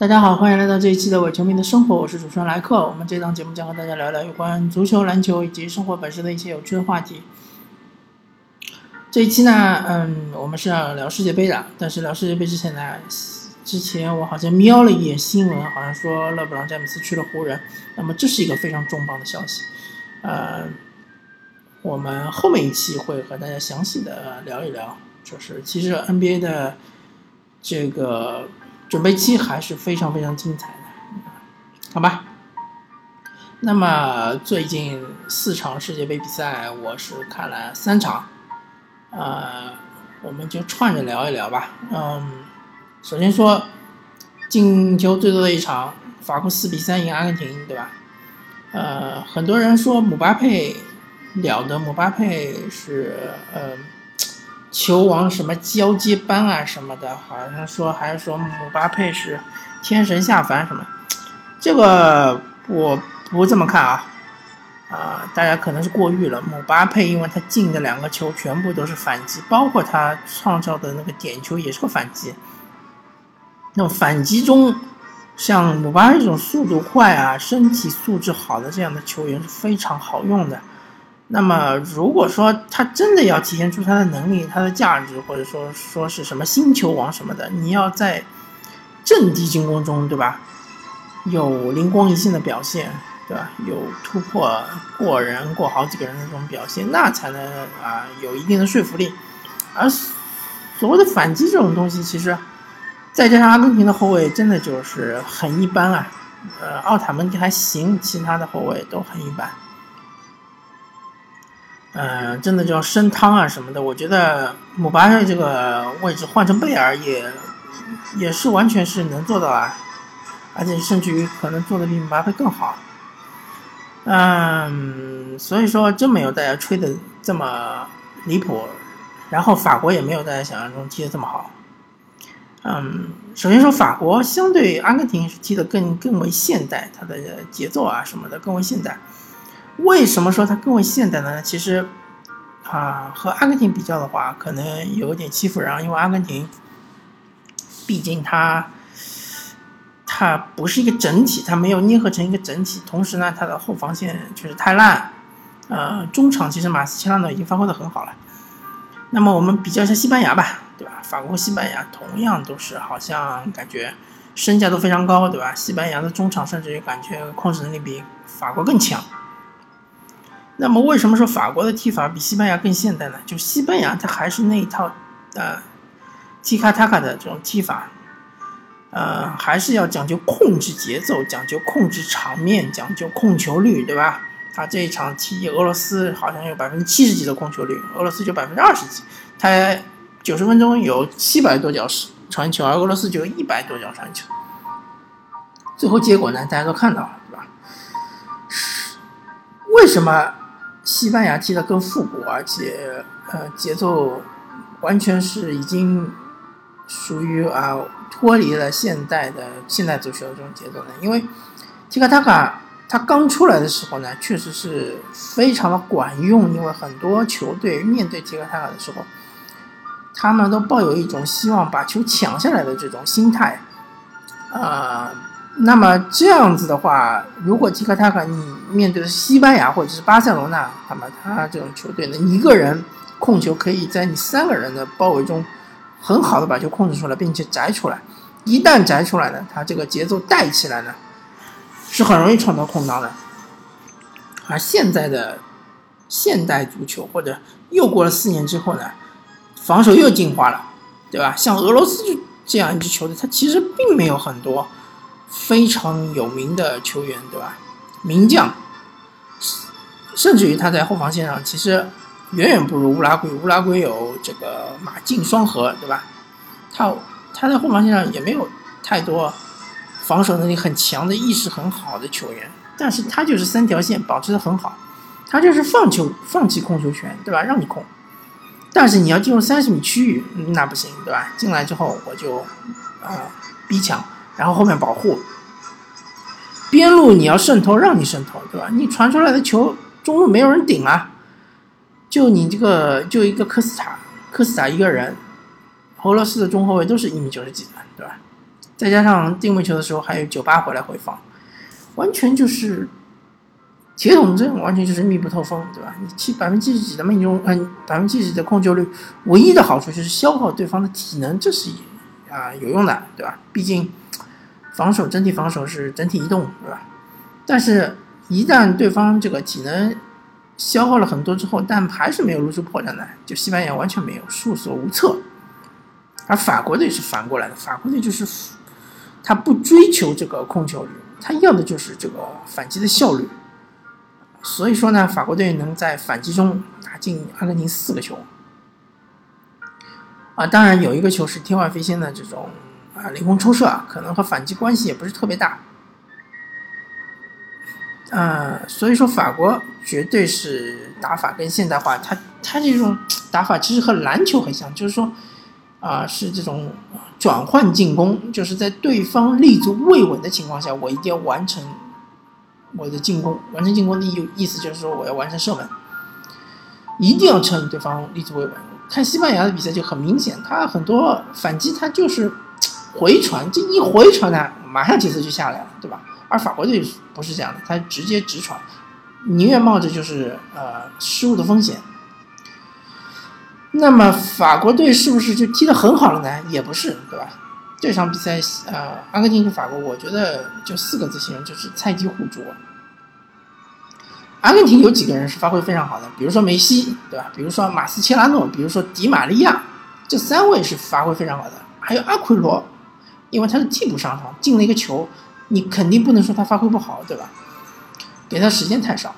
大家好，欢迎来到这一期的伪球迷的生活，我是主持人莱克。我们这档节目将和大家聊聊有关足球、篮球以及生活本身的一些有趣的话题。这一期呢，嗯，我们是要聊世界杯的，但是聊世界杯之前呢，之前我好像瞄了一眼新闻，好像说勒布朗詹姆斯去了湖人，那么这是一个非常重磅的消息，呃，我们后面一期会和大家详细的聊一聊，就是其实 NBA 的这个。准备期还是非常非常精彩的，好吧？那么最近四场世界杯比赛，我是看了三场，呃，我们就串着聊一聊吧。嗯，首先说进球最多的一场，法国四比三赢阿根廷，对吧？呃，很多人说姆巴佩了得，姆巴佩是呃。球王什么交接班啊什么的，好像说还是说姆巴佩是天神下凡什么，这个我不这么看啊，啊，大家可能是过誉了。姆巴佩因为他进的两个球全部都是反击，包括他创造的那个点球也是个反击。那么反击中，像姆巴佩这种速度快啊、身体素质好的这样的球员是非常好用的。那么，如果说他真的要体现出他的能力、他的价值，或者说说是什么星球王什么的，你要在阵地进攻中，对吧？有灵光一现的表现，对吧？有突破过人、过好几个人的这种表现，那才能啊有一定的说服力。而所谓的反击这种东西，其实再加上阿根廷的后卫真的就是很一般啊，呃，奥塔门迪还行，其他的后卫都很一般。嗯，真的叫升汤啊什么的，我觉得姆巴佩这个位置换成贝尔也也是完全是能做到啊，而且甚至于可能做的比姆巴佩更好。嗯，所以说真没有大家吹的这么离谱，然后法国也没有大家想象中踢的这么好。嗯，首先说法国相对阿根廷是踢的更更为现代，它的节奏啊什么的更为现代。为什么说它更为现代呢？其实，啊，和阿根廷比较的话，可能有点欺负人，因为阿根廷，毕竟它，它不是一个整体，它没有捏合成一个整体。同时呢，它的后防线确实太烂，呃，中场其实马斯切拉诺已经发挥的很好了。那么我们比较一下西班牙吧，对吧？法国和、西班牙同样都是好像感觉身价都非常高，对吧？西班牙的中场甚至于感觉控制能力比法国更强。那么为什么说法国的踢法比西班牙更现代呢？就西班牙它还是那一套，呃，踢卡塔卡的这种踢法，呃，还是要讲究控制节奏，讲究控制场面，讲究控球率，对吧？他这一场踢俄罗斯好像有百分之七十几的控球率，俄罗斯就百分之二十几，他九十分钟有七百多脚传球，而俄罗斯就有一百多脚传球，最后结果呢，大家都看到了，对吧？为什么？西班牙踢得更复古，而且呃节奏完全是已经属于啊脱离了现代的现代足球的这种节奏了。因为提卡塔卡他刚出来的时候呢，确实是非常的管用，因为很多球队面对提卡塔卡的时候，他们都抱有一种希望把球抢下来的这种心态，啊。那么这样子的话，如果提克塔卡你面对的是西班牙或者是巴塞罗那，那么他这种球队呢，一个人控球可以在你三个人的包围中很好的把球控制出来，并且摘出来。一旦摘出来呢，他这个节奏带起来呢，是很容易创造空当的。而现在的现代足球或者又过了四年之后呢，防守又进化了，对吧？像俄罗斯这样一支球队，它其实并没有很多。非常有名的球员，对吧？名将，甚至于他在后防线上其实远远不如乌拉圭。乌拉圭有这个马竞双核，对吧？他他在后防线上也没有太多防守能力很强的、意识很好的球员，但是他就是三条线保持的很好，他就是放球放弃控球权，对吧？让你控，但是你要进入三十米区域，那不行，对吧？进来之后我就啊逼抢。然后后面保护，边路你要渗透，让你渗透，对吧？你传出来的球中路没有人顶啊，就你这个就一个科斯塔，科斯塔一个人，俄罗斯的中后卫都是一米九十几的，对吧？再加上定位球的时候还有九八回来回防，完全就是铁桶阵，完全就是密不透风，对吧？你七百分之七十几的命中，嗯，百分之七十几的控球率，唯一的好处就是消耗对方的体能，这是啊有用的，对吧？毕竟防守整体防守是整体移动，对吧？但是，一旦对方这个体能消耗了很多之后，但还是没有露出破绽来，就西班牙完全没有，束手无策。而法国队是反过来的，法国队就是他不追求这个控球率，他要的就是这个反击的效率。所以说呢，法国队能在反击中打进阿根廷四个球。啊，当然有一个球是天外飞仙的这种啊凌空抽射啊，可能和反击关系也不是特别大。呃，所以说法国绝对是打法跟现代化，他他这种打法其实和篮球很像，就是说。啊，是这种转换进攻，就是在对方立足未稳的情况下，我一定要完成我的进攻。完成进攻的意意思就是说，我要完成射门，一定要趁对方立足未稳。看西班牙的比赛就很明显，他很多反击他就是回传，这一回传呢，马上节奏就下来了，对吧？而法国队不是这样的，他直接直传，宁愿冒着就是呃失误的风险。那么法国队是不是就踢得很好了呢？也不是，对吧？这场比赛，呃，阿根廷和法国，我觉得就四个字形容，就是菜鸡互啄。阿根廷有几个人是发挥非常好的，比如说梅西，对吧？比如说马斯切拉诺，比如说迪玛利亚，这三位是发挥非常好的。还有阿奎罗，因为他是替补上场，进了一个球，你肯定不能说他发挥不好，对吧？给他时间太少，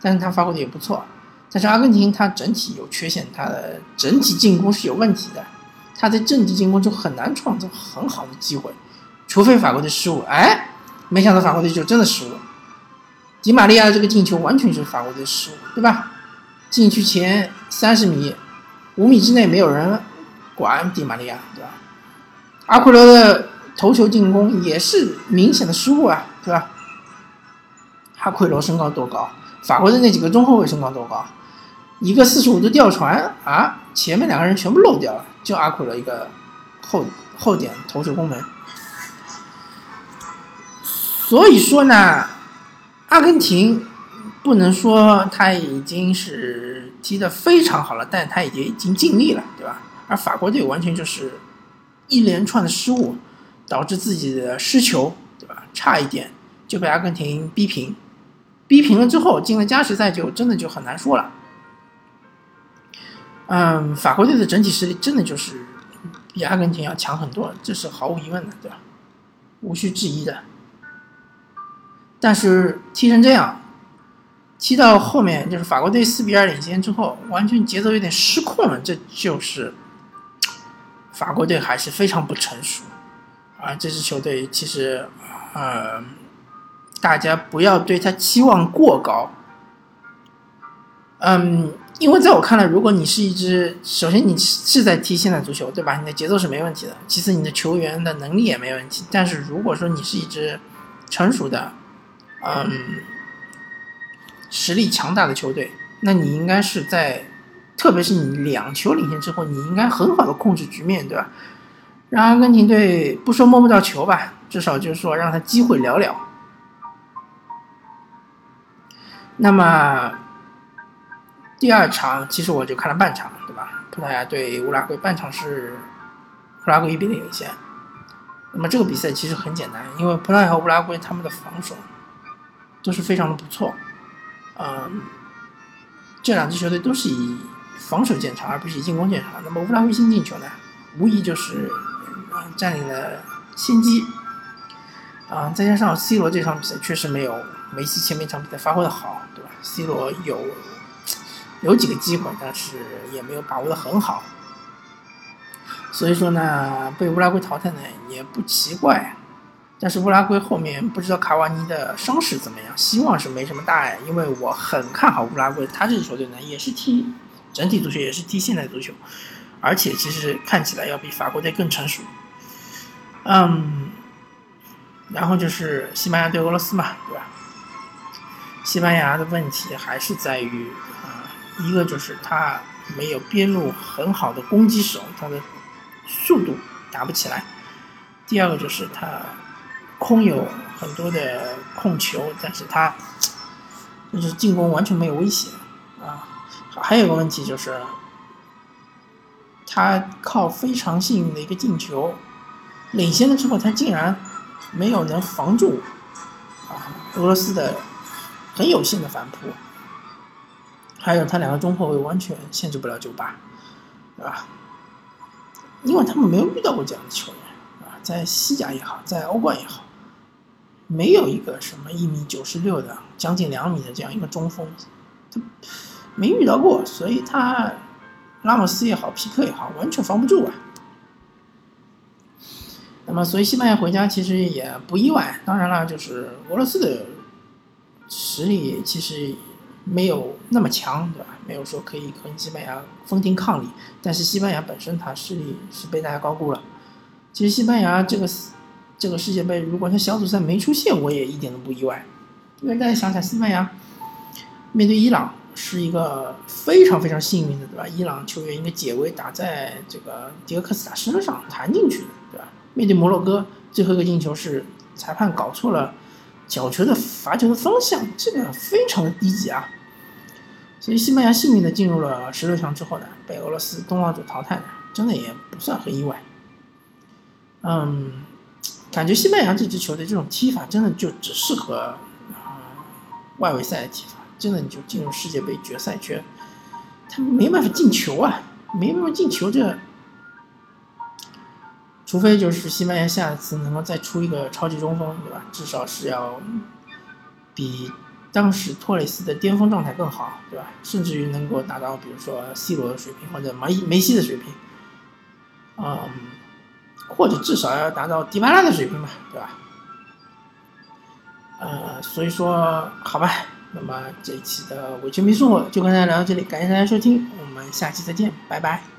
但是他发挥的也不错。但是阿根廷他整体有缺陷，他的整体进攻是有问题的，他在阵地进攻就很难创造很好的机会，除非法国队失误。哎，没想到法国队就真的失误。迪玛利亚这个进球完全就是法国队失误，对吧？禁区前三十米、五米之内没有人管迪玛利亚，对吧？阿奎罗的头球进攻也是明显的失误啊，对吧？阿奎罗身高多高？法国的那几个中后卫身高多高？一个四十五度吊传啊，前面两个人全部漏掉了，就阿奎罗一个后后点头球攻门。所以说呢，阿根廷不能说他已经是踢得非常好了，但他已经已经尽力了，对吧？而法国队完全就是一连串的失误，导致自己的失球，对吧？差一点就被阿根廷逼平，逼平了之后进了加时赛，就真的就很难说了。嗯，法国队的整体实力真的就是比阿根廷要强很多，这是毫无疑问的，对吧？无需质疑的。但是踢成这样，踢到后面就是法国队四比二领先之后，完全节奏有点失控了，这就是法国队还是非常不成熟啊！这支球队其实，呃，大家不要对他期望过高。嗯。因为在我看来，如果你是一支，首先你是在踢现代足球，对吧？你的节奏是没问题的。其次，你的球员的能力也没问题。但是如果说你是一支成熟的，嗯，实力强大的球队，那你应该是在，特别是你两球领先之后，你应该很好的控制局面，对吧？让阿根廷队不说摸不到球吧，至少就是说让他机会寥寥。那么。第二场其实我就看了半场，对吧？葡萄牙对乌拉圭，半场是乌拉圭一比零领先。那么这个比赛其实很简单，因为葡萄牙和乌拉圭他们的防守都是非常的不错。嗯，这两支球队都是以防守见长，而不是进攻见长。那么乌拉圭新进球呢，无疑就是占领了先机。啊，再加上 C 罗这场比赛确实没有梅西前面场比赛发挥的好，对吧？C 罗有。有几个机会，但是也没有把握的很好，所以说呢，被乌拉圭淘汰呢也不奇怪。但是乌拉圭后面不知道卡瓦尼的伤势怎么样，希望是没什么大碍，因为我很看好乌拉圭，他这支球队呢也是踢整体足球，也是踢现代足球，而且其实看起来要比法国队更成熟。嗯，然后就是西班牙对俄罗斯嘛，对吧？西班牙的问题还是在于啊。一个就是他没有边路很好的攻击手，他的速度打不起来。第二个就是他空有很多的控球，但是他就是进攻完全没有威胁。还有个问题就是，他靠非常幸运的一个进球领先了之后，他竟然没有能防住啊俄罗斯的很有限的反扑。还有他两个中后卫完全限制不了九八，对吧？因为他们没有遇到过这样的球员啊，在西甲也好，在欧冠也好，没有一个什么一米九十六的、将近两米的这样一个中锋，没遇到过，所以他拉莫斯也好，皮克也好，完全防不住啊。那么，所以西班牙回家其实也不意外。当然了，就是俄罗斯的实力其实。没有那么强，对吧？没有说可以和西班牙分庭抗礼，但是西班牙本身它实力是被大家高估了。其实西班牙这个这个世界杯，如果他小组赛没出现，我也一点都不意外。因为大家想想，西班牙面对伊朗是一个非常非常幸运的，对吧？伊朗球员一个解围打在这个迪戈克斯塔身上弹进去的，对吧？面对摩洛哥，最后一个进球是裁判搞错了角球的罚球的方向，这个非常的低级啊。所以西班牙幸运的进入了十六强之后呢，被俄罗斯东道主淘汰的，真的也不算很意外。嗯，感觉西班牙这支球队这种踢法真的就只适合啊外围赛的踢法，真的你就进入世界杯决赛圈，他没办法进球啊，没办法进球，这除非就是西班牙下一次能够再出一个超级中锋，对吧？至少是要比。当时托雷斯的巅峰状态更好，对吧？甚至于能够达到，比如说 C 罗的水平或者梅梅西的水平，嗯，或者至少要达到迪巴拉的水平吧，对吧？呃，所以说，好吧，那么这一期的伪球迷生活就跟大家聊到这里，感谢大家收听，我们下期再见，拜拜。